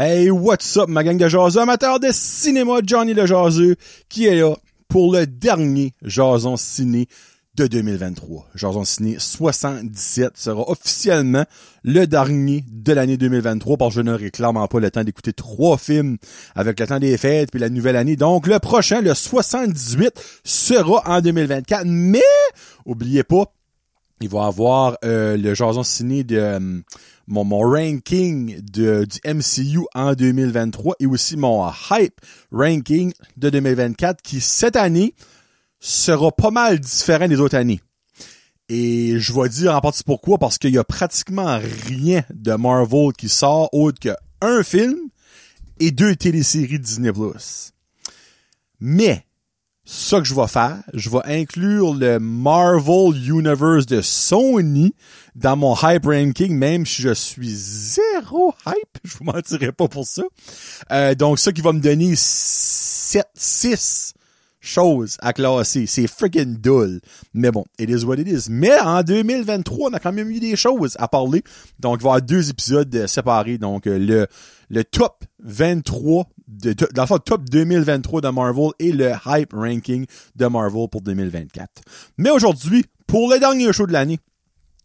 Hey, what's up, ma gang de jaseux, amateurs de cinéma, Johnny le jaseux, qui est là pour le dernier Jason Ciné de 2023. Jason Ciné 77 sera officiellement le dernier de l'année 2023 parce que je ne réclame pas le temps d'écouter trois films avec le temps des fêtes puis la nouvelle année. Donc, le prochain, le 78, sera en 2024. Mais, oubliez pas, il va avoir euh, le Jason Ciné de... euh, mon, mon ranking de, du MCU en 2023 et aussi mon hype ranking de 2024 qui, cette année, sera pas mal différent des autres années. Et je vais dire en partie pourquoi, parce qu'il y a pratiquement rien de Marvel qui sort autre que un film et deux téléséries Disney+. Mais, ça que je vais faire, je vais inclure le Marvel Universe de Sony dans mon hype ranking, même si je suis zéro hype, je vous mentirai pas pour ça. Euh, donc ça qui va me donner 7, 6 choses à classer. C'est freaking dull. Mais bon, it is what it is. Mais en 2023, on a quand même eu des choses à parler. Donc, il va y avoir deux épisodes euh, séparés. Donc, euh, le, le top 23, de, de- le top 2023 de Marvel et le hype ranking de Marvel pour 2024. Mais aujourd'hui, pour le dernier show de l'année,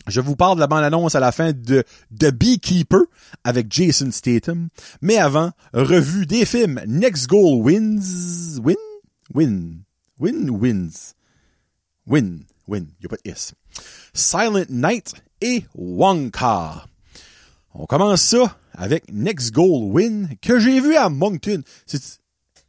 je vous parle de la bande-annonce à la fin de The Beekeeper avec Jason Statham. Mais avant, revue des films Next Goal Wins... Win? Win. Win wins. Win. Win. Y a pas de. Silent Night et Wonka. On commence ça avec Next Goal Win que j'ai vu à Moncton.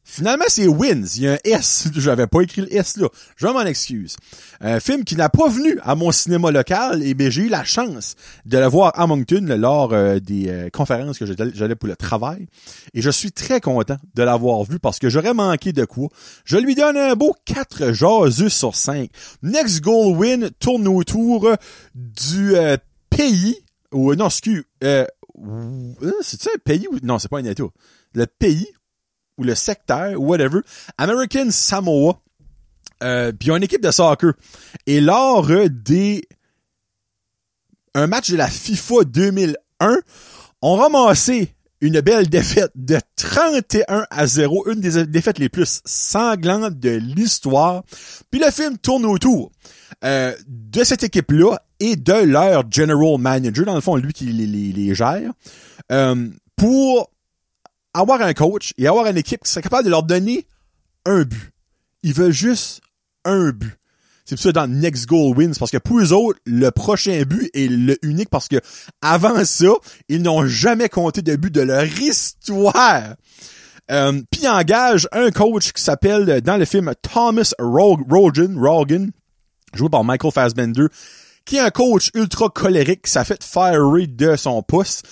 Finalement, c'est Wins. Il y a un S. J'avais pas écrit le S là. Je m'en excuse. Un film qui n'a pas venu à mon cinéma local, et ben, j'ai eu la chance de le voir à Moncton lors euh, des euh, conférences que j'allais pour le travail. Et je suis très content de l'avoir vu parce que j'aurais manqué de quoi. Je lui donne un beau 4 jaseux sur 5. Next Goal Win tourne autour du euh, pays, ou non, excuse, euh, c'est-tu un pays ou, non, c'est pas un état. Le pays, ou le secteur, whatever, American Samoa, euh, puis une équipe de soccer. Et lors des un match de la FIFA 2001, ont ramassé une belle défaite de 31 à 0, une des défaites les plus sanglantes de l'histoire. Puis le film tourne autour euh, de cette équipe-là et de leur general manager, dans le fond, lui qui les, les- les gère, euh, pour avoir un coach et avoir une équipe qui serait capable de leur donner un but. Ils veulent juste un but. C'est pour ça dans Next Goal Wins, parce que pour eux autres, le prochain but est le unique parce que avant ça, ils n'ont jamais compté de but de leur histoire. Euh, Puis ils engagent un coach qui s'appelle dans le film Thomas Rog- Rogan, Rogan, joué par Michael Fassbender, qui est un coach ultra colérique qui s'est fait fiery de son pouce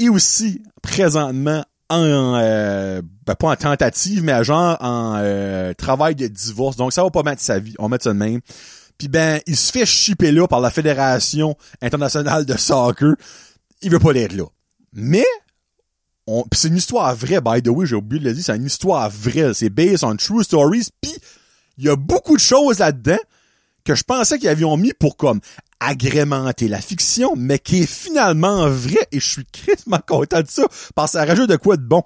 et aussi présentement en euh, ben, pas en tentative mais genre en euh, travail de divorce. Donc ça va pas mettre sa vie on mettre ça de même. Puis ben il se fait chipper là par la fédération internationale de soccer. Il veut pas l'être là. Mais on c'est une histoire vraie by the way j'ai oublié de le dire c'est une histoire vraie. C'est based on true stories puis il y a beaucoup de choses là-dedans que je pensais qu'ils avaient mis pour comme agrémenter la fiction, mais qui est finalement vrai et je suis crissement content de ça parce que ça rajoute de quoi de bon.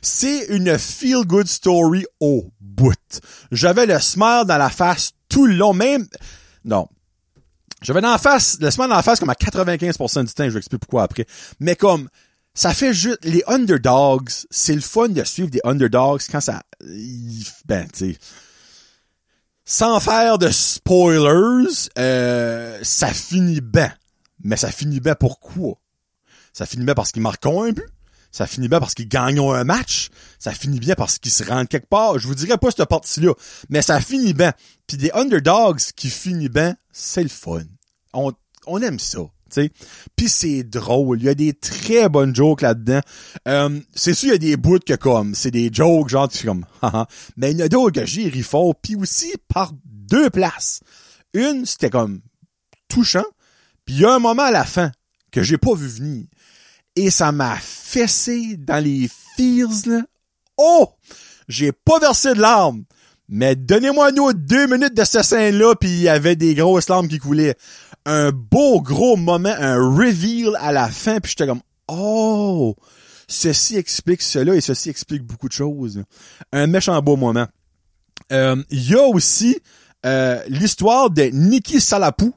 C'est une feel-good story au bout. J'avais le smile dans la face tout le long, même, non. J'avais dans la face, le smile dans la face comme à 95% du temps, je vais expliquer pourquoi après. Mais comme, ça fait juste, les underdogs, c'est le fun de suivre des underdogs quand ça, ben, tu sans faire de spoilers, euh, ça finit bien. Mais ça finit bien pourquoi? Ça finit bien parce qu'ils marquent un but. Ça finit bien parce qu'ils gagnent un match. Ça finit bien parce qu'ils se rendent quelque part. Je vous dirais pas cette partie-là. Mais ça finit bien. Puis des underdogs qui finissent bien, c'est le fun. On, on aime ça. Sais. Puis c'est drôle. Il y a des très bonnes jokes là-dedans. Euh, c'est sûr, il y a des bouts que comme, c'est des jokes genre, tu fais comme, haha. Mais il y a d'autres que j'ai ri fort. Puis aussi par deux places. Une, c'était comme touchant. Puis il y a un moment à la fin que j'ai pas vu venir. Et ça m'a fessé dans les fears, là. Oh! J'ai pas versé de larmes. Mais donnez-moi nous deux minutes de cette scène-là, puis il y avait des grosses larmes qui coulaient. Un beau gros moment, un reveal à la fin, puis j'étais comme Oh! ceci explique cela et ceci explique beaucoup de choses. Un méchant beau moment. Euh, Il y a aussi euh, l'histoire de Nicky Salapou,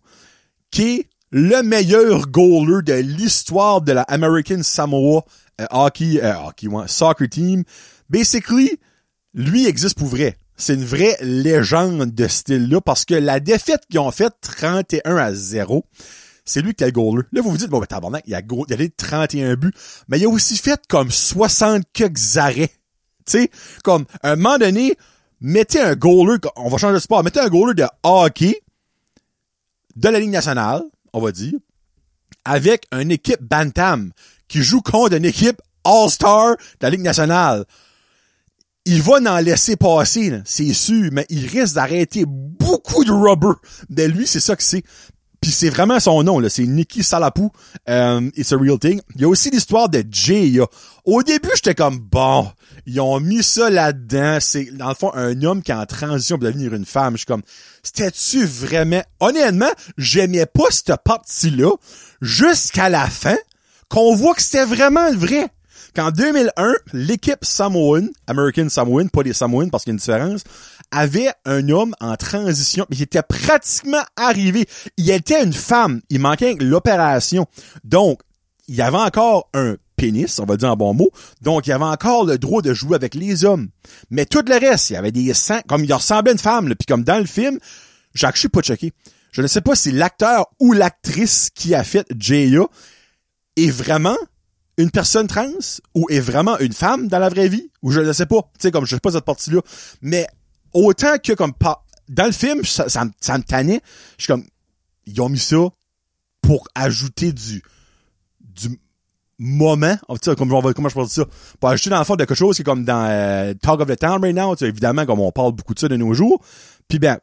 qui est le meilleur goaler de l'histoire de la American Samoa euh, hockey, euh, hockey soccer team. Basically, lui existe pour vrai. C'est une vraie légende de style-là parce que la défaite qu'ils ont faite 31 à 0, c'est lui qui a le goaler. Là, vous vous dites, bon, ben, tabarnak, il a, il a les 31 buts, mais il a aussi fait comme 60 quelques arrêts. Tu sais, comme, à un moment donné, mettez un goaler, on va changer de sport, mettez un goaler de hockey de la Ligue nationale, on va dire, avec une équipe Bantam qui joue contre une équipe All-Star de la Ligue nationale. Il va n'en laisser passer, c'est sûr, mais il risque d'arrêter beaucoup de rubber. De lui, c'est ça que c'est. Puis c'est vraiment son nom, là. C'est Nicky Salapou. Euh, it's a real thing. Il y a aussi l'histoire de Jay. là. Au début, j'étais comme, bon, ils ont mis ça là-dedans. C'est, dans le fond, un homme qui est en transition pour devenir une femme. Je suis comme, c'était-tu vraiment... Honnêtement, j'aimais pas cette partie-là jusqu'à la fin qu'on voit que c'était vraiment vrai. Qu'en 2001, l'équipe Samoan, American Samoan, pas les Samoans parce qu'il y a une différence, avait un homme en transition, mais qui était pratiquement arrivé. Il était une femme. Il manquait l'opération. Donc, il y avait encore un pénis, on va dire en bon mot. Donc, il avait encore le droit de jouer avec les hommes. Mais tout le reste, il y avait des sangs, comme il ressemblait à une femme, puis comme dans le film, Jacques, je suis pas choqué. Je ne sais pas si l'acteur ou l'actrice qui a fait Jaya est vraiment une personne trans ou est vraiment une femme dans la vraie vie ou je ne sais pas. Tu sais, comme je sais pas cette partie-là. Mais autant que comme pas dans le film, ça, ça, me- tannait. Je suis comme, ils ont mis ça pour ajouter du, du moment, comme on va, comment je peux dire ça, pour ajouter dans le fond de quelque chose qui est comme dans euh, Talk of the Town right now, évidemment, comme on parle beaucoup de ça de nos jours. Puis ben,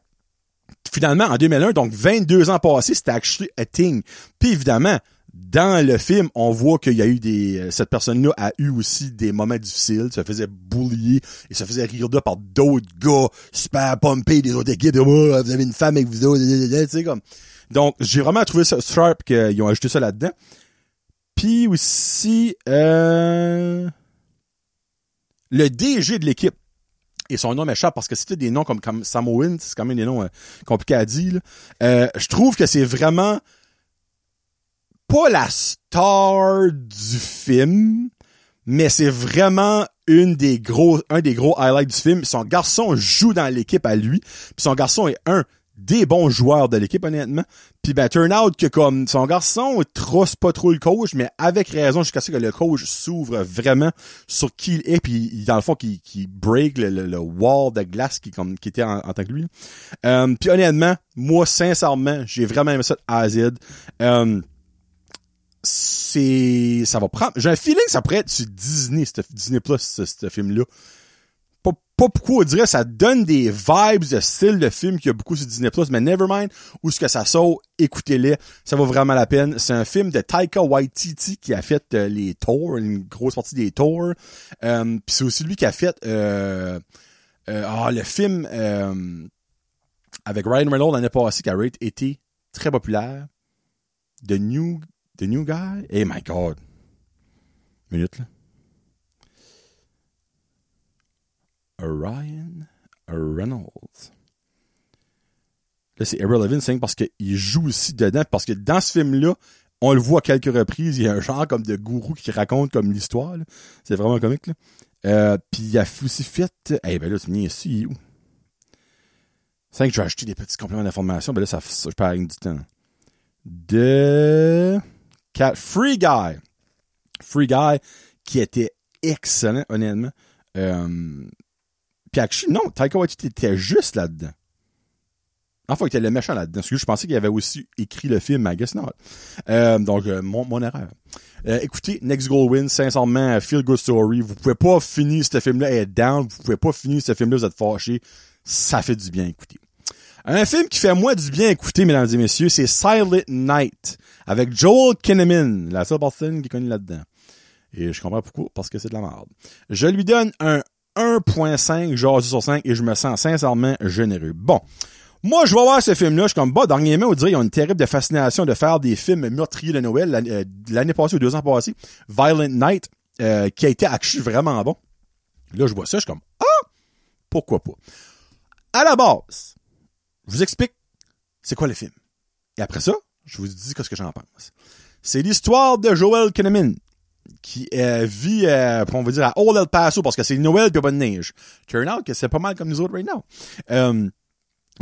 finalement, en 2001, donc 22 ans passés, c'était actually a thing. Puis évidemment, dans le film, on voit qu'il y a eu des... euh, Cette personne-là a eu aussi des moments difficiles, se faisait bullier et se faisait rire de par d'autres gars super pompés des autres équipes. Oh, vous avez une femme avec vous tu sais, comme... Donc, j'ai vraiment trouvé ça sharp qu'ils ont ajouté ça là-dedans. Puis aussi, euh, le DG de l'équipe. Et son nom m'échappe parce que c'était des noms comme, comme Samoan, c'est quand même des noms euh, compliqués à dire. Euh, je trouve que c'est vraiment pas la star du film, mais c'est vraiment une des gros, un des gros highlights du film. Son garçon joue dans l'équipe à lui, puis son garçon est un des bons joueurs de l'équipe, honnêtement. Puis ben, turn out que comme son garçon trosse pas trop le coach, mais avec raison jusqu'à ce que le coach s'ouvre vraiment sur qui il est, puis dans le fond, qui, break le, wall de glace qui, était en, tant que lui. Euh, puis honnêtement, moi, sincèrement, j'ai vraiment aimé ça à. Euh, c'est ça va prendre j'ai un feeling que ça pourrait être sur Disney ce- Disney Plus ce, film là pas, pas pourquoi on dirait ça donne des vibes de style de film qu'il y a beaucoup sur Disney Plus mais nevermind où ce que ça sort écoutez-les ça vaut vraiment la peine. C'est un film de Taika Waititi qui a fait euh, les tours une grosse partie des tours. Euh, puis c'est aussi lui qui a fait euh, euh, ah, le film euh, avec Ryan Reynolds l'année passée qui a été très populaire. The New The New Guy? Hey my god. Minute là. Ryan Reynolds. Là, c'est Irrelevant Thing parce qu'il joue aussi dedans. Parce que dans ce film-là, on le voit à quelques reprises. Il y a un genre comme de gourou qui raconte comme l'histoire. C'est vraiment comique. Là. Euh, Puis il a aussi fait... Eh ben là, tu me dis ici, où? C'est que je vais acheter des petits compléments d'information. Ben là, ça, ça je perds du temps. De... Free Guy. Free Guy qui était excellent, honnêtement. Euh, puis non, Taika Waititi était juste là-dedans. Enfin, il était le méchant là-dedans. Parce que je pensais qu'il avait aussi écrit le film, I guess not. Euh, donc, euh, mon, erreur. Euh, écoutez, Next Goal Win, sincèrement, Feel Good Story. Vous pouvez pas finir ce film-là et down. Vous pouvez pas finir ce film-là, vous êtes fâché. Ça fait du bien, écoutez. Un film qui fait moi du bien écouter, mesdames et messieurs, c'est Silent Night, avec Joel Kinnaman, la seule personne qui est connue là-dedans. Et je comprends pourquoi, parce que c'est de la merde. Je lui donne un 1.5 genre sur 5 et je me sens sincèrement généreux. Bon. Moi, je vais voir ce film-là, je suis comme, bah, dernièrement, on dirait, ils ont une terrible fascination de faire des films meurtriers de Noël. L'année euh, passée ou deux ans passés, Violent Night, euh, qui a été actually vraiment bon. Là, je vois ça, je suis comme, ah, pourquoi pas? À la base, je vous explique c'est quoi le film. Et après ça, je vous dis ce que j'en pense. C'est l'histoire de Joel Kinnaman, qui euh, vit, euh, on va dire, à Old El Paso, parce que c'est Noël pis pas de neige. Turn out que c'est pas mal comme nous autres right now. Euh,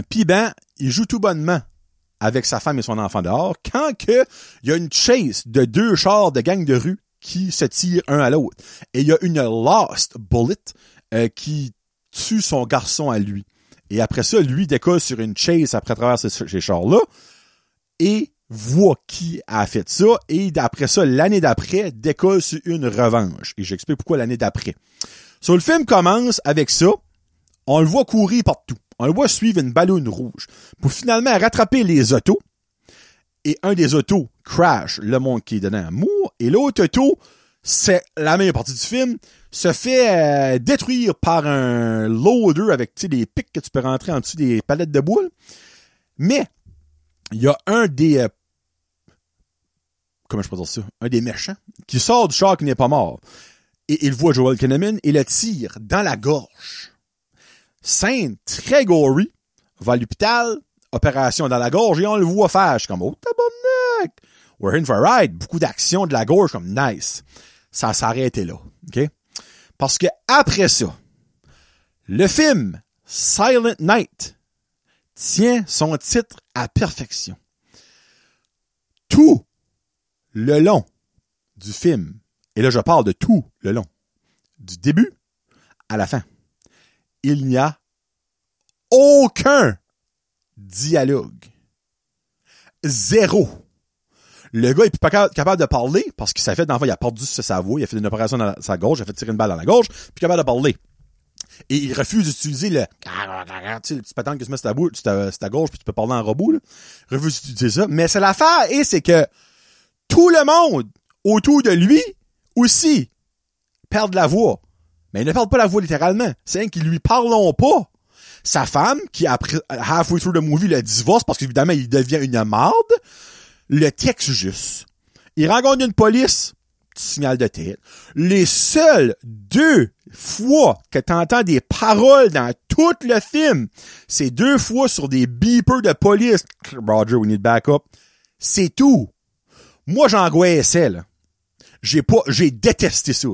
puis ben, il joue tout bonnement avec sa femme et son enfant dehors, quand que il y a une chase de deux chars de gang de rue qui se tirent un à l'autre. Et il y a une lost bullet euh, qui tue son garçon à lui. Et après ça, lui décolle sur une chase après travers ces, chars-là et voit qui a fait ça. Et d'après ça, l'année d'après, décolle sur une revanche. Et j'explique pourquoi l'année d'après. So, le film commence avec ça. On le voit courir partout. On le voit suivre une ballonne rouge. Pour finalement rattraper les autos. Et un des autos crash le monde qui est dedans mou. Et l'autre auto, c'est la meilleure partie du film, se fait euh, détruire par un loader avec des pics que tu peux rentrer en dessous des palettes de boules. Mais il y a un des euh, comment je peux dire ça, un des méchants qui sort du char qui n'est pas mort. Et il voit Joel Kinnaman et le tire dans la gorge. Scène très gory, va à l'hôpital, opération dans la gorge et on le voit faire. Je suis comme, oh tabarnak! We're in for a ride. Beaucoup d'action de la gorge comme nice. Ça s'arrêtait là. OK? Parce que après ça, le film Silent Night tient son titre à perfection. Tout le long du film, et là je parle de tout le long, du début à la fin, il n'y a aucun dialogue. Zéro. Le gars est pas capable de parler parce qu'il s'est fait, dans il a perdu sa voix, il a fait une opération dans sa gorge, il a fait tirer une balle dans la gorge, puis capable de parler. Et il refuse d'utiliser le, tu sais, patente que mets sur ta, bouche, sur ta, puis tu peux parler en robot, là. Il refuse d'utiliser ça. Mais c'est l'affaire, et c'est que tout le monde autour de lui aussi perd la voix. Mais il ne perd pas la voix littéralement. C'est un qui lui parlons pas. Sa femme, qui après, halfway through the movie, le divorce parce qu'évidemment, il devient une marde, le texte juste. Il rencontre une police, petit signal de tête. Les seules deux fois que tu entends des paroles dans tout le film, c'est deux fois sur des beepers de police. Roger, we need backup. C'est tout. Moi, j'angoissais, là. J'ai pas, j'ai détesté ça,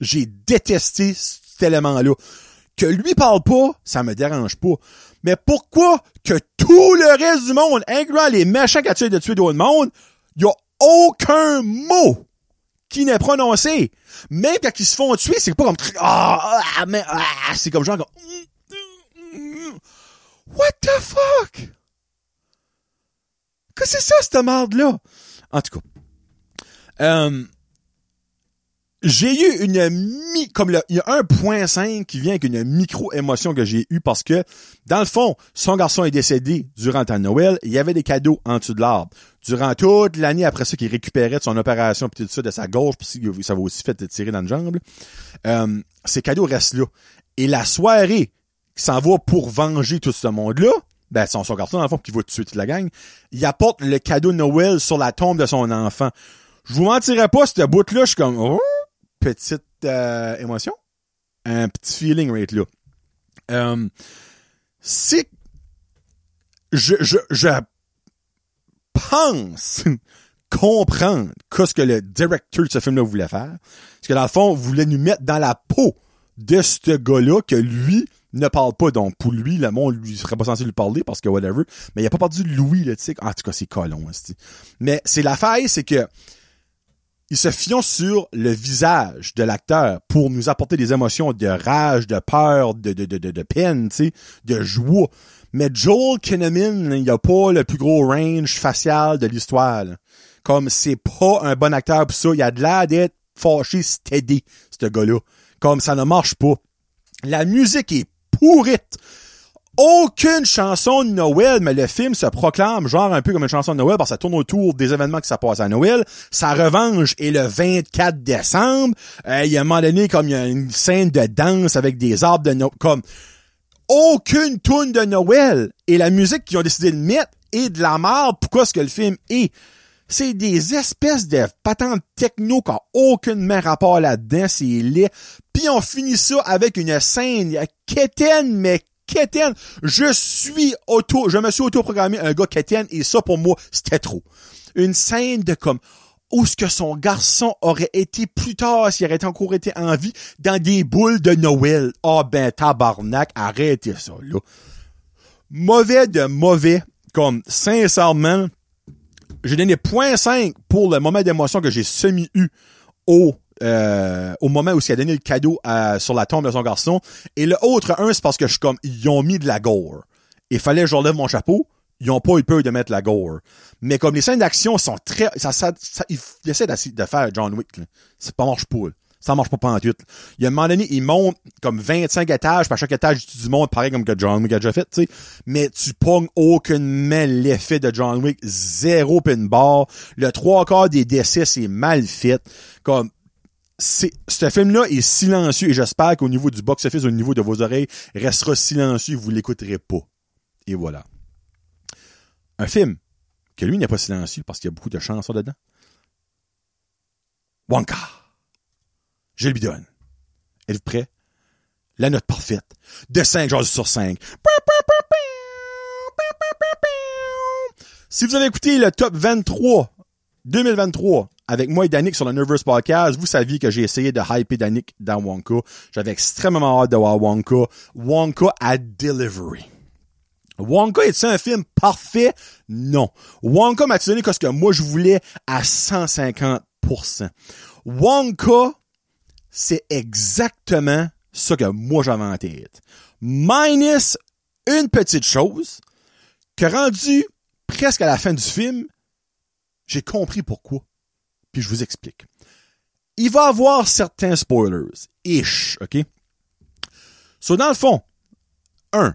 J'ai détesté cet élément-là. Que lui parle pas, ça me dérange pas. Mais pourquoi que tout le reste du monde, incluant les méchants qui essayent de tuer d'autres monde, y a aucun mot qui n'est prononcé? Même quand ils se font tuer, c'est pas comme ah, ah mais ah, c'est comme genre What the fuck? Que c'est ça cette merde là? En tout cas, euh, j'ai eu une mi comme le, il y a un point 5 qui vient avec une micro émotion que j'ai eu parce que dans le fond, son garçon est décédé durant le Noël, il y avait des cadeaux en dessous de l'arbre. Durant toute l'année après ça qu'il récupérait de son opération puis tout ça de sa gorge puis ça va aussi fait tirer dans le jambe. Euh, ces cadeaux restent là. Et la soirée qui s'en va pour venger tout ce monde-là, ben son, son garçon dans le fond qui va tuer toute la gang, il apporte le cadeau de Noël sur la tombe de son enfant. Je vous mentirais pas, cette bout-là, je suis comme oh, petite euh, émotion, un petit feeling right là. Euh, c'est je, je, je pense comprendre qu'est-ce que le directeur de ce film-là voulait faire. Parce que dans le fond, voulait nous mettre dans la peau de ce gars-là que lui, ne parle pas. Donc, pour lui, le monde lui serait pas censé lui parler parce que whatever. Mais il a pas perdu Louis, là, tu sais. En tout cas, c'est colon, Mais c'est la faille, c'est que ils se fiont sur le visage de l'acteur pour nous apporter des émotions de rage, de peur, de, de, de, de, peine, de joie. Mais Joel Kinnaman, il a pas le plus gros range facial de l'histoire. Comme c'est pas un bon acteur pour ça, il a de l'air d'être fâché steady, ce gars-là. Comme ça ne marche pas. La musique est pourrite. Aucune chanson de Noël, mais le film se proclame genre un peu comme une chanson de Noël parce que ça tourne autour des événements que ça passe à Noël. Sa revanche est le 24 décembre. Euh, il y a un moment donné, comme il y a une scène de danse avec des arbres de Noël, comme aucune tune de Noël. Et la musique qu'ils ont décidé de mettre est de la merde. Pourquoi est-ce que le film est? C'est des espèces de patentes techno qui n'ont aucunement rapport là-dedans, c'est laid. Puis on finit ça avec une scène quétaine, mais Je suis auto, je me suis auto-programmé un gars quétaine et ça pour moi, c'était trop. Une scène de comme, où ce que son garçon aurait été plus tard s'il aurait encore été en vie dans des boules de Noël. Ah ben tabarnak, arrêtez ça là. Mauvais de mauvais, comme sincèrement, j'ai donné 0.5 pour le moment d'émotion que j'ai semi-eu au euh, au moment où il a donné le cadeau sur la tombe de son garçon. Et le autre un, c'est parce que je suis comme, ils ont mis de la gore. Il fallait que j'enlève mon chapeau. Ils ont pas eu peur de mettre la gore. Mais comme les scènes d'action sont très, ça, ça, ça ils essaient de faire John Wick, C'est pas marche pas, Ça marche pas pendant tout. Il y a un moment donné, ils montent comme 25 étages, à chaque étage, tu montes pareil comme que John Wick a déjà fait, tu sais. Mais tu pognes aucunement l'effet de John Wick. Zéro pin bar. Le trois quarts des décès, c'est mal fait. Comme, ce film-là est silencieux et j'espère qu'au niveau du box-office, au niveau de vos oreilles, restera silencieux vous l'écouterez pas. Et voilà. Un film que lui n'est pas silencieux parce qu'il y a beaucoup de chansons dedans. Wonka. Je lui donne. Êtes-vous prêt? La note parfaite. De 5 jours sur 5. Si vous avez écouté le top 23 2023 avec moi et Danick sur le Nervous Podcast, vous saviez que j'ai essayé de hyper Danick dans Wonka. J'avais extrêmement hâte de voir Wonka. Wonka à Delivery. Wonka est un film parfait? Non. Wonka m'a donné ce que moi je voulais à 150%. Wonka, c'est exactement ce que moi j'avais en tête. Minus une petite chose que rendu presque à la fin du film, j'ai compris pourquoi. Puis je vous explique. Il va avoir certains spoilers. Ish, ok? So, dans le fond, un,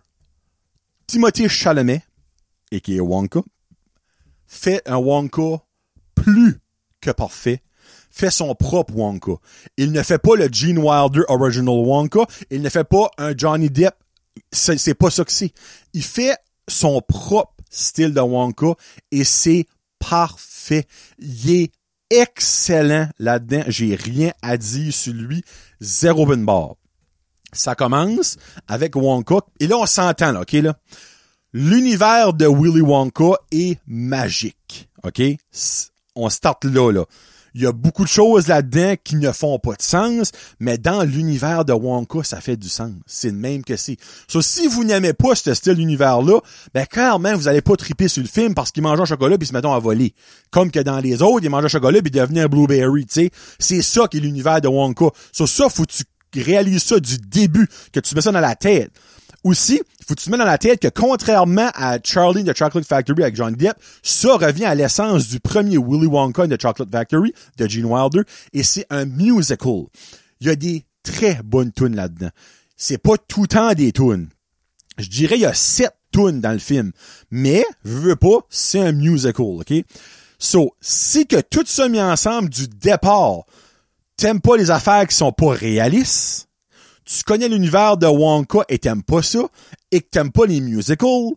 Timothée Chalamet, et qui est Wonka, fait un Wonka plus que parfait, fait son propre Wonka. Il ne fait pas le Gene Wilder Original Wonka, il ne fait pas un Johnny Depp, c'est pas ça que c'est. Il fait son propre style de Wonka et c'est parfait. Il excellent là-dedans. J'ai rien à dire sur lui. Zéro open bar. Ça commence avec Wonka. Et là, on s'entend, là, OK, là? L'univers de Willy Wonka est magique, OK? On start là, là. Il y a beaucoup de choses là-dedans qui ne font pas de sens, mais dans l'univers de Wonka, ça fait du sens. C'est le même que c'est. So, si vous n'aimez pas ce style d'univers-là, ben clairement, vous allez pas triper sur le film parce qu'il mange un chocolat puis se mettent à voler. Comme que dans les autres, il mange un chocolat puis devenait un blueberry, tu sais. C'est ça qui est l'univers de Wonka. So, ça, faut que tu réalises ça du début, que tu mets ça dans la tête. Aussi, faut que tu te mets dans la tête que contrairement à Charlie the Chocolate Factory avec John Depp, ça revient à l'essence du premier Willy Wonka de Chocolate Factory de Gene Wilder et c'est un musical. Il y a des très bonnes tunes là-dedans. C'est pas tout le temps des tunes. Je dirais il y a sept tunes dans le film, mais je veux pas, c'est un musical, OK? So, si que tout ça mis ensemble du départ, t'aimes pas les affaires qui sont pas réalistes, tu connais l'univers de Wonka et t'aimes pas ça, et que t'aimes pas les musicals,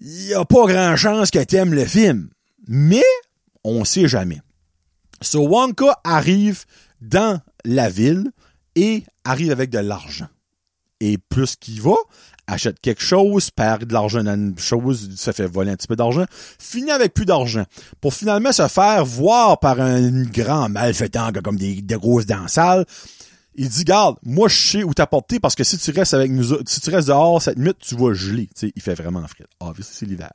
y a pas grand chance que t'aimes le film. Mais, on sait jamais. So, Wonka arrive dans la ville et arrive avec de l'argent. Et plus qu'il va, achète quelque chose, perd de l'argent dans une chose, se fait voler un petit peu d'argent, finit avec plus d'argent, pour finalement se faire voir par un grand malfaitant comme des, des grosses dents sales, il dit, garde, moi, je sais où t'apporter parce que si tu restes avec nous, si tu restes dehors cette nuit, tu vas geler. sais, il fait vraiment frais. Ah, c'est l'hiver.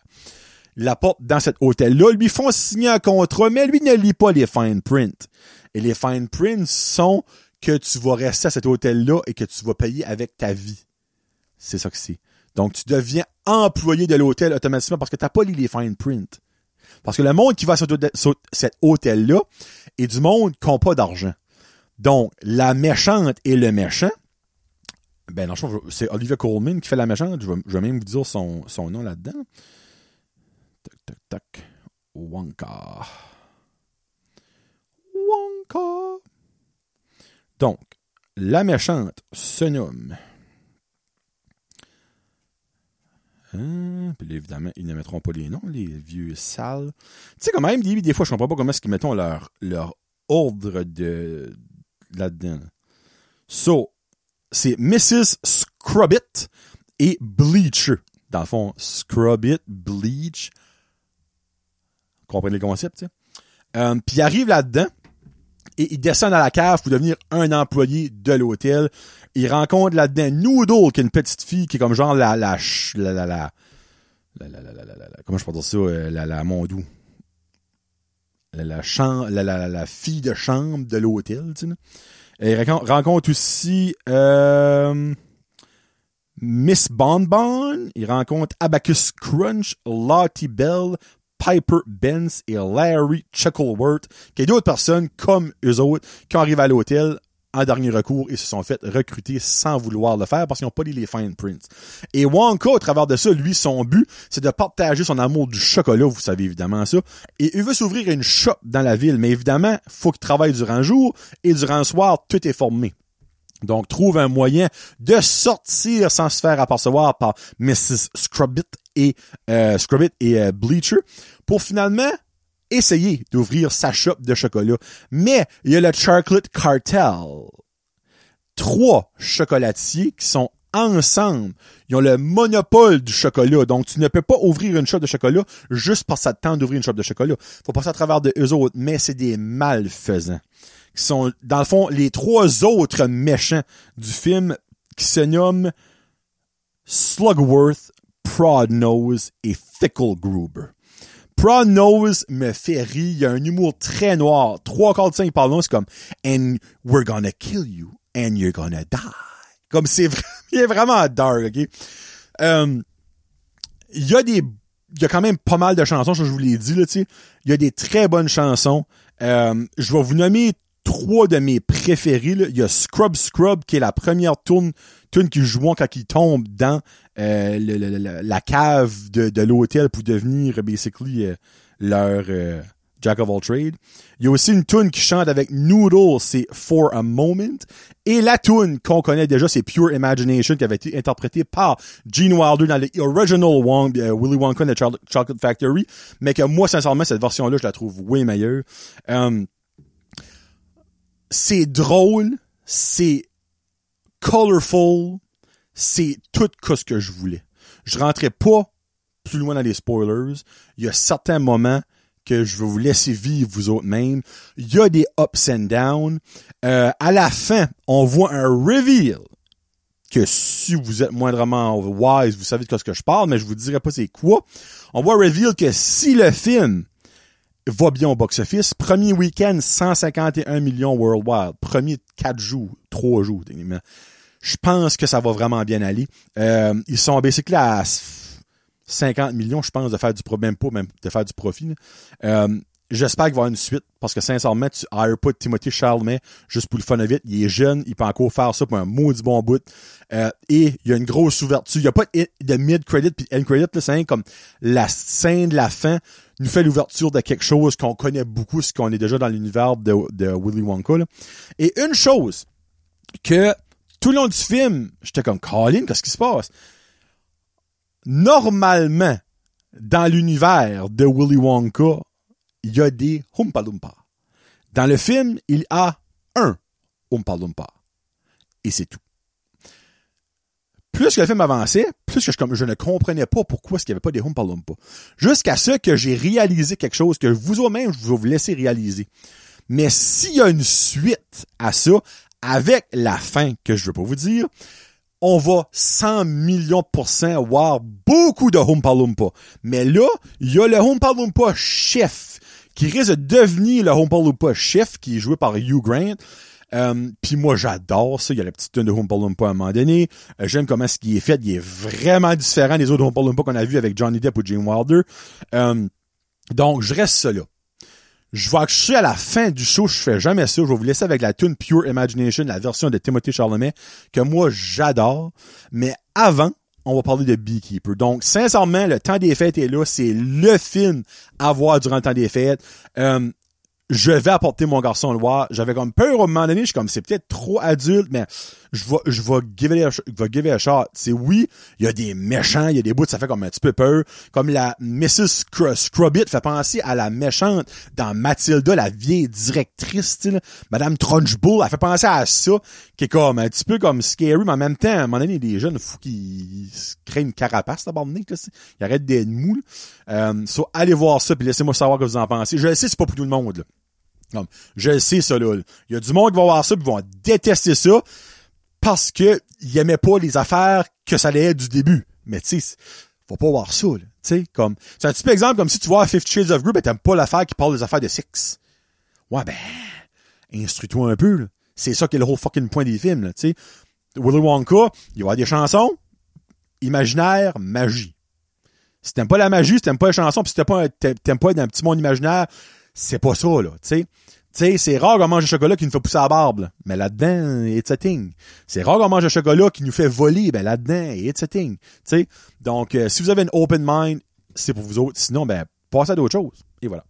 Il apporte dans cet hôtel-là, lui font signer un contrat, mais lui ne lit pas les fine print. Et les fine print sont que tu vas rester à cet hôtel-là et que tu vas payer avec ta vie. C'est ça que c'est. Donc, tu deviens employé de l'hôtel automatiquement parce que t'as pas lu les fine print. Parce que le monde qui va sur cet hôtel-là est du monde qui n'a pas d'argent. Donc, la méchante et le méchant, ben non, c'est Olivia Coleman qui fait la méchante. Je vais, même vous dire son, nom là-dedans. Tac, tac, tac. Wonka. Wonka. Donc, la méchante se nomme. Hein, Puis évidemment, ils ne mettront pas les noms, les vieux sales. Tu sais, quand même, des, fois, je comprends pas comment est-ce qu'ils mettent leur ordre de là-dedans. So, c'est Mrs. Scrubbit et Bleacher. Dans le fond, Scrubbit, Bleach. Comprenez le concept, tu sais. Euh, puis il arrive là-dedans et il descend à la cave pour devenir un employé de l'hôtel. Il rencontre là-dedans Noodle, qui est une petite fille qui est comme genre la la la la la la la la la la comment je peux dire ça la la mondou la la, fille de chambre de l'hôtel, tu sais. Il rencontre aussi euh, Miss Bonbon. Il rencontre Abacus Crunch, Lottie Bell, Piper Benz et Larry Chuckleworth, qui est d'autres personnes comme eux autres qui arrivent à l'hôtel en dernier recours et se sont fait recruter sans vouloir le faire parce qu'ils n'ont pas lu les fine prints. Et Wonka, au travers de ça, lui, son but, c'est de partager son amour du chocolat, vous savez évidemment ça. Et il veut s'ouvrir une shop dans la ville, mais évidemment, faut qu'il travaille durant le jour et durant le soir, tout est formé. Donc, trouve un moyen de sortir sans se faire apercevoir par Mrs. Scrubbit et, euh, Scrubbit et euh, Bleacher pour finalement essayer d'ouvrir sa shop de chocolat. Mais il y a le Chocolate Cartel. Trois chocolatiers qui sont ensemble. Ils ont le monopole du chocolat. Donc, tu ne peux pas ouvrir une shop de chocolat juste parce que ça te tente d'ouvrir une shop de chocolat. Faut passer à travers de eux autres. Mais c'est des malfaisants. Qui sont, dans le fond, les trois autres méchants du film qui se nomment Slugworth, Prodnose et Fickle Gruber. Prawn Nose me fait rire. Il y a un humour très noir. Trois quarts de cinq parlons, c'est comme And we're gonna kill you and you're gonna die. Comme c'est vraiment, vraiment dark, ok? Euh, il y a des, il y a quand même pas mal de chansons, je vous l'ai dit, là, tu sais. Il y a des très bonnes chansons. Euh, je vais vous nommer trois de mes préférés. Là. Il y a Scrub Scrub, qui est la première tune, tune qui joue quand il tombe dans euh, la cave de, de l'hôtel pour devenir basically euh, leur euh, Jack of all trades. Il y a aussi une tune qui chante avec Noodle, c'est For a Moment. Et la tune qu'on connaît déjà, c'est Pure Imagination, qui avait été interprétée par Gene Wilder dans le original Wong, Willy Wonka the Chocolate Factory. Mais que moi, sincèrement, cette version-là, je la trouve way meilleure. Um, c'est drôle, c'est colorful, c'est tout ce que je voulais. Je rentrais pas plus loin dans les spoilers. Il y a certains moments que je vais vous laisser vivre vous autres même. Il y a des ups and downs. Euh, à la fin, on voit un reveal que si vous êtes moindrement wise, vous savez de quoi ce que je parle, mais je vous dirai pas c'est quoi. On voit un reveal que si le film va bien au box-office. Premier week-end, 151 millions worldwide. Premier 4 jours, 3 jours, techniquement. Je pense que ça va vraiment bien aller. Euh, ils sont basically à 50 millions, je pense, de faire du pro, même pas, même de faire du profit. Euh, J'espère qu'il va y avoir une suite, parce que sincèrement, tu hires pas Timothy Charlemagne juste pour le fun of it. Il est jeune, il peut encore faire ça pour un maudit bon bout. Euh, et il y a une grosse ouverture. Il n'y a pas de mid-credit puis end-credit, c'est comme la scène de la fin nous fait l'ouverture de quelque chose qu'on connaît beaucoup, ce qu'on est déjà dans l'univers de, de Willy Wonka. Et une chose que tout le long du film, j'étais comme Colin, qu'est-ce qui se passe? Normalement, dans l'univers de Willy Wonka, il y a des Oompa. Dans le film, il y a un Oompa Loompa. Et c'est tout. Plus que le film avançait, plus que je, je ne comprenais pas pourquoi il n'y avait pas des Oompa Loompa. Jusqu'à ce que j'ai réalisé quelque chose que vous-même, je vais vous laisser réaliser. Mais s'il y a une suite à ça, avec la fin que je veux pas vous dire, on va 100 millions de pourcents voir beaucoup de Oompa Loompa. Mais là, il y a le Oompa Loompa chef qui risque de devenir le Oompa Loompa chef qui est joué par Hugh Grant. Euh, Puis moi, j'adore ça. Il y a la petite tune de Oompa Loompa à un moment donné. Euh, J'aime comment ce qui est fait. Il est vraiment différent des autres Oompa Loompa qu'on a vu avec Johnny Depp ou Jane Wilder. Euh, donc, je reste ça là. Je vais accoucher à la fin du show, je fais jamais ça. Je vais vous laisser avec la tune Pure Imagination, la version de Timothy Charlemagne, que moi j'adore. Mais avant, on va parler de Beekeeper. Donc, sincèrement, le temps des fêtes est là. C'est le film à voir durant le temps des fêtes. Euh, je vais apporter mon garçon voir. J'avais comme peur au moment donné, je suis comme c'est peut-être trop adulte, mais je vais je vais give it a, shot. C'est oui, il y a des méchants, il y a des bouts, ça fait comme un petit peu peur. Comme la Mrs. Scr Scrubbit fait penser à la méchante dans Mathilda, la vieille directrice, style. Madame Trunchbull, elle fait penser à ça, qui est comme un petit peu comme scary, mais en même temps, à un moment donné, il y a des jeunes fous qui se créent une carapace d'abord Ils arrêtent d'être mous. Euh, so, allez voir ça, puis laissez-moi savoir ce que vous en pensez. Je sais, c'est pas pour tout le monde. Là. Comme, je le sais, ça, là. Il y a du monde qui va voir ça, puis vont détester ça, parce que ils pas les affaires que ça allait être du début. Mais tu sais, faut pas voir ça, là. Tu comme, c'est un petit exemple comme si tu vois Fifty Shades of Grey, ben t'aimes pas l'affaire qui parle des affaires de sexe. Ouais, ben, instruis-toi un peu, là. C'est ça qui est le whole fucking point des films, là, tu sais. Willy Wonka, il va y avoir des chansons, imaginaire, magie. Si t'aimes pas la magie, si t'aimes pas les chansons, pis si pas, t'aimes pas un petit monde imaginaire, c'est pas ça, là, tu sais. C'est rare qu'on mange du chocolat qui nous fait pousser la barbe, mais là-dedans, it's a thing. C'est rare qu'on mange du chocolat qui nous fait voler, ben là-dedans, it's a thing. Tu donc euh, si vous avez une open mind, c'est pour vous autres. Sinon, ben passez à d'autres choses. Et voilà.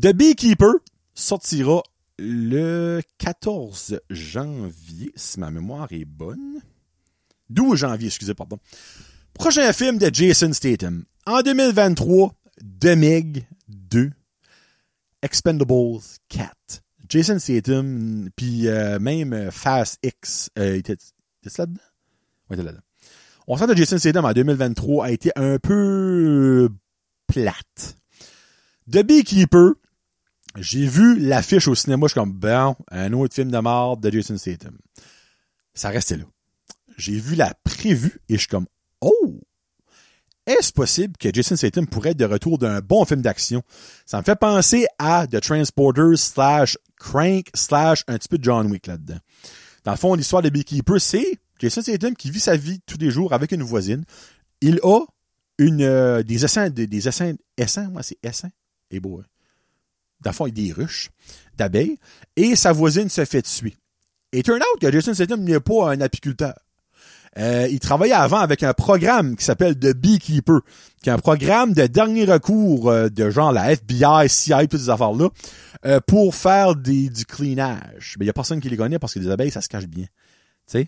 The Beekeeper sortira le 14 janvier, si ma mémoire est bonne. 12 janvier, excusez, pardon. Prochain film de Jason Statham. En 2023, The Meg 2 Expendables 4. Jason Statham, puis euh, même Fast X, euh, était, là-dedans? Ouais, était là-dedans. On sent que Jason Statham en 2023 a été un peu plate. The Beekeeper, j'ai vu l'affiche au cinéma, je suis comme, bon, un autre film de mort de Jason Statham. Ça restait là. J'ai vu la prévue et je suis comme, est-ce possible que Jason Statham pourrait être de retour d'un bon film d'action? Ça me fait penser à The Transporter slash Crank slash un petit peu de John Wick là-dedans. Dans le fond, l'histoire de Beekeeper, c'est Jason Statham qui vit sa vie tous les jours avec une voisine. Il a une euh, des essaims, des, essaims, essaims, moi c'est essaims, et beau. Hein? Dans le fond, il y a ruches d'abeilles, et sa voisine se fait tuer. Et turn out que Jason Statham n'est pas un apiculteur. Euh, il travaillait avant avec un programme qui s'appelle The Beekeeper, qui est un programme de dernier recours euh, de genre la FBI, CIA, toutes ces affaires-là, euh, pour faire du cleanage. Mais il y a personne qui les connaît parce que les abeilles, ça se cache bien. Tu?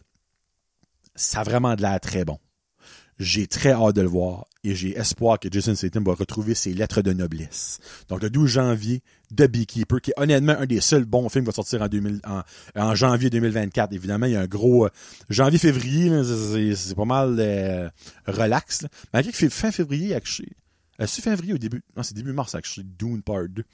Ça a vraiment de l'air très bon. J'ai très hâte de le voir et j'ai espoir que Jason Statham va retrouver ses lettres de noblesse. Donc le 12 janvier, The Beekeeper, qui est honnêtement un des seuls bons films qui va sortir en, 2000, en, janvier 2024. Évidemment, il y a un gros euh, janvier-février, c'est pas mal euh, relax. Là. Malgré que fin février, euh, c'est février au début. Non, c'est début mars, actually, Dune Part 2.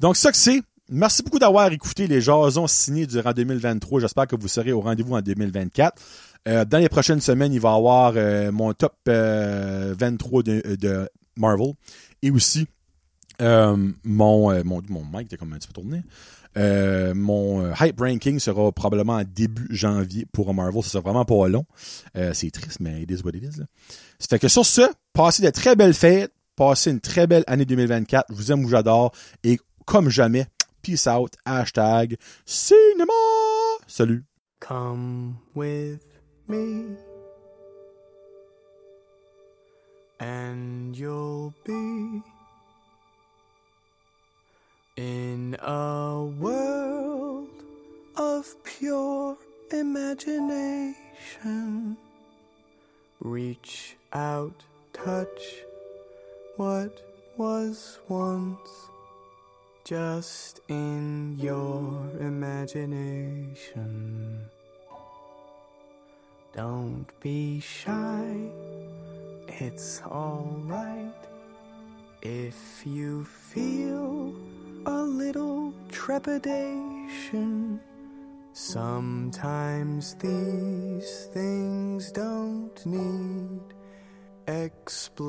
Donc ça que c'est. Merci beaucoup d'avoir écouté les jasons signés durant 2023. J'espère que vous serez au rendez-vous en 2024. Euh, dans les prochaines semaines, il va y avoir euh, mon top 23 euh, de, Marvel et aussi mon, mon, mon mic était comme un petit peu tourné. mon hype ranking sera probablement en début janvier pour Marvel. Ça sera vraiment pas long. c'est triste, mais it is what it is. Ça fait que sur ce, passez de très belles fêtes, passez une très belle année 2024. Je vous aime, vous j'adore. Et comme jamais, peace out, hashtag cinéma. Salut. Me, and you'll be in a world of pure imagination. Reach out, touch what was once just in your imagination. Don't be shy, it's alright if you feel a little trepidation. Sometimes these things don't need explanation.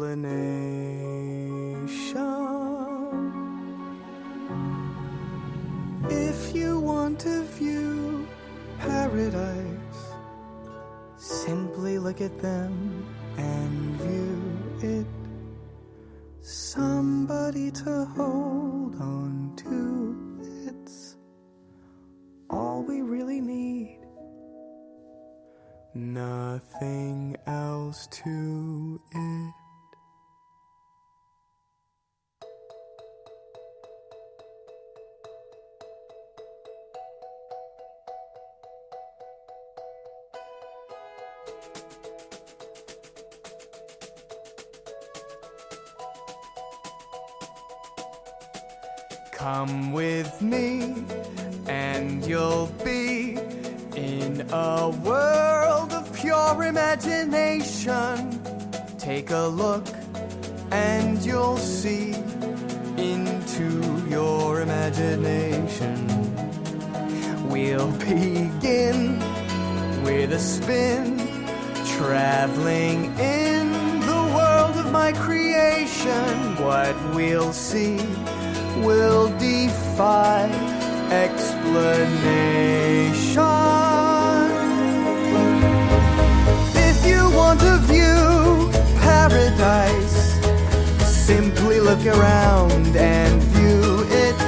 If you want to view paradise Simply look at them and view it. Somebody to hold on to. It's all we really need. Nothing else to it. Me, and you'll be in a world of pure imagination. Take a look, and you'll see into your imagination. We'll begin with a spin, traveling in the world of my creation. What we'll see will defy explanation. If you want to view paradise, simply look around and view it.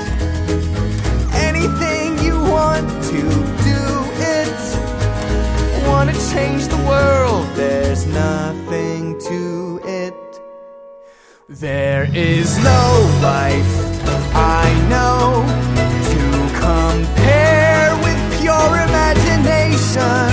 Anything you want to do it. Want to change the world, there's nothing to it. There is no life sun.